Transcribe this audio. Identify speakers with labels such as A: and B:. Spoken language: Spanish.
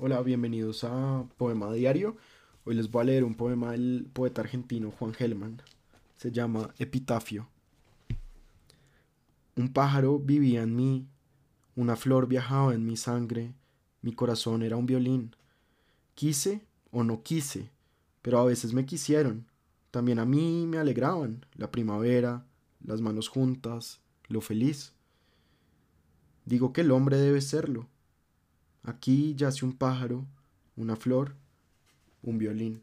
A: Hola, bienvenidos a Poema Diario. Hoy les voy a leer un poema del poeta argentino Juan Gelman. Se llama Epitafio. Un pájaro vivía en mí, una flor viajaba en mi sangre, mi corazón era un violín. Quise o no quise, pero a veces me quisieron. También a mí me alegraban la primavera, las manos juntas, lo feliz. Digo que el hombre debe serlo. Aquí yace un pájaro, una flor, un violín.